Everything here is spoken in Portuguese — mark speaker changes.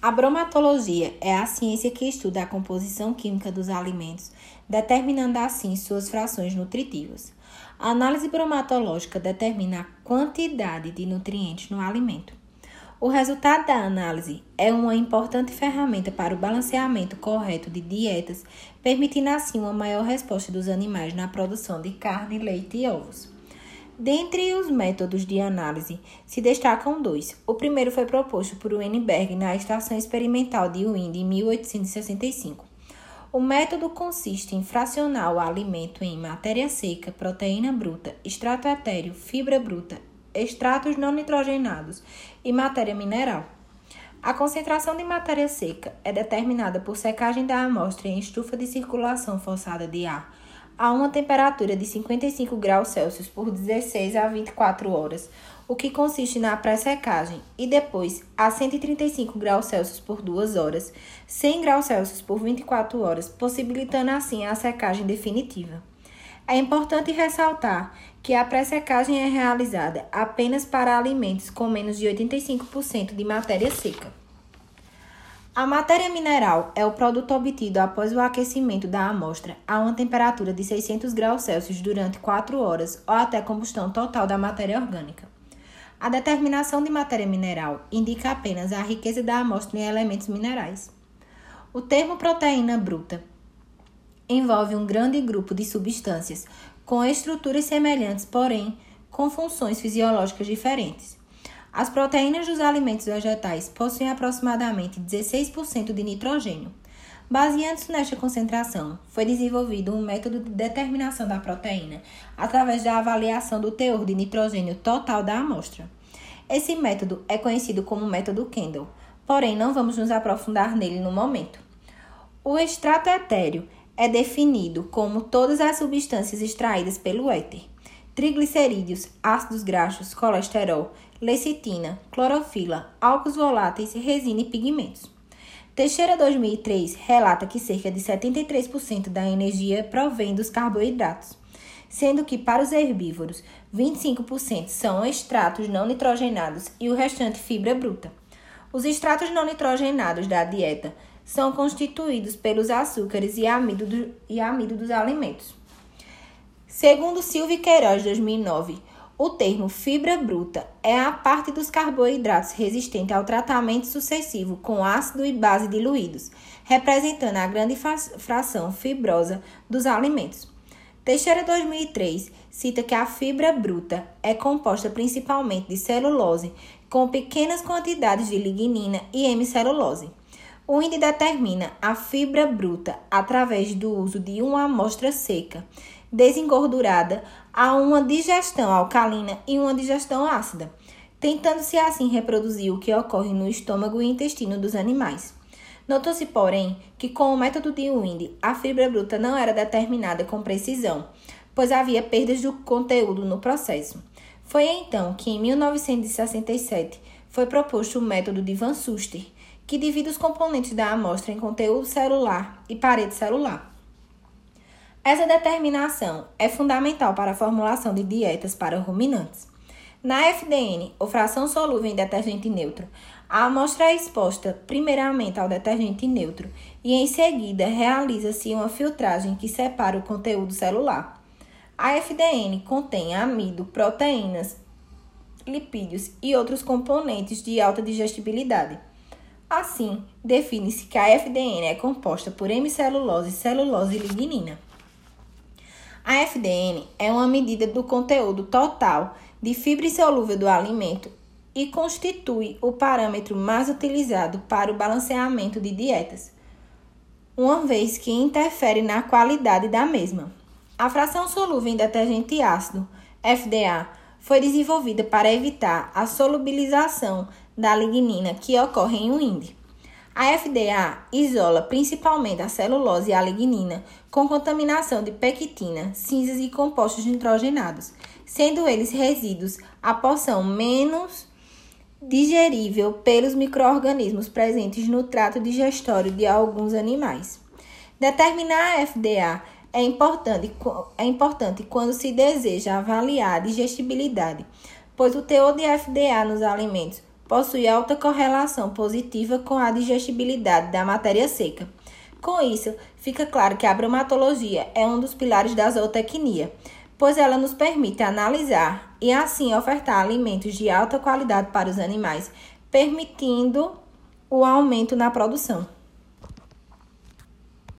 Speaker 1: A bromatologia é a ciência que estuda a composição química dos alimentos, determinando assim suas frações nutritivas. A análise bromatológica determina a quantidade de nutrientes no alimento. O resultado da análise é uma importante ferramenta para o balanceamento correto de dietas, permitindo assim uma maior resposta dos animais na produção de carne, leite e ovos. Dentre os métodos de análise, se destacam dois. O primeiro foi proposto por Weinberg na Estação Experimental de Wind em 1865. O método consiste em fracionar o alimento em matéria seca, proteína bruta, extrato etéreo, fibra bruta, extratos não nitrogenados e matéria mineral. A concentração de matéria seca é determinada por secagem da amostra em estufa de circulação forçada de ar a uma temperatura de 55 graus Celsius por 16 a 24 horas, o que consiste na pré-secagem, e depois a 135 graus Celsius por 2 horas, 100 graus Celsius por 24 horas, possibilitando assim a secagem definitiva. É importante ressaltar que a pré-secagem é realizada apenas para alimentos com menos de 85% de matéria seca. A matéria mineral é o produto obtido após o aquecimento da amostra a uma temperatura de 600 graus Celsius durante 4 horas ou até combustão total da matéria orgânica. A determinação de matéria mineral indica apenas a riqueza da amostra em elementos minerais. O termo proteína bruta envolve um grande grupo de substâncias com estruturas semelhantes, porém com funções fisiológicas diferentes. As proteínas dos alimentos vegetais possuem aproximadamente 16% de nitrogênio. Baseando-se nesta concentração, foi desenvolvido um método de determinação da proteína através da avaliação do teor de nitrogênio total da amostra. Esse método é conhecido como método Kendall, porém não vamos nos aprofundar nele no momento. O extrato etéreo é definido como todas as substâncias extraídas pelo éter triglicerídeos, ácidos graxos, colesterol, lecitina, clorofila, álcools voláteis, resina e pigmentos. Teixeira 2003 relata que cerca de 73% da energia provém dos carboidratos, sendo que para os herbívoros 25% são extratos não nitrogenados e o restante fibra bruta. Os extratos não nitrogenados da dieta são constituídos pelos açúcares e amido, do, e amido dos alimentos. Segundo Silvio Queiroz, 2009, o termo fibra bruta é a parte dos carboidratos resistente ao tratamento sucessivo com ácido e base diluídos, representando a grande fração fibrosa dos alimentos. Teixeira 2003 cita que a fibra bruta é composta principalmente de celulose, com pequenas quantidades de lignina e hemicelulose. O INDE determina a fibra bruta através do uso de uma amostra seca desengordurada a uma digestão alcalina e uma digestão ácida, tentando-se assim reproduzir o que ocorre no estômago e intestino dos animais. Notou-se, porém, que com o método de Wind, a fibra bruta não era determinada com precisão, pois havia perdas do conteúdo no processo. Foi então que, em 1967, foi proposto o método de Van Suster, que divide os componentes da amostra em conteúdo celular e parede celular. Essa determinação é fundamental para a formulação de dietas para ruminantes. Na FDN, ou fração solúvel em detergente neutro, a amostra é exposta primeiramente ao detergente neutro e em seguida realiza-se uma filtragem que separa o conteúdo celular. A FDN contém amido, proteínas, lipídios e outros componentes de alta digestibilidade. Assim, define-se que a FDN é composta por hemicelulose, celulose e lignina. A FDN é uma medida do conteúdo total de fibra insolúvel do alimento e constitui o parâmetro mais utilizado para o balanceamento de dietas, uma vez que interfere na qualidade da mesma. A fração solúvel em detergente ácido, FDA, foi desenvolvida para evitar a solubilização da lignina que ocorre em um índice. A FDA isola principalmente a celulose e a lignina com contaminação de pectina, cinzas e compostos nitrogenados, sendo eles resíduos a porção menos digerível pelos microorganismos presentes no trato digestório de alguns animais. Determinar a FDA é importante, é importante quando se deseja avaliar a digestibilidade, pois o teor de FDA nos alimentos possui alta correlação positiva com a digestibilidade da matéria seca. Com isso, fica claro que a bromatologia é um dos pilares da zootecnia, pois ela nos permite analisar e assim ofertar alimentos de alta qualidade para os animais, permitindo o aumento na produção.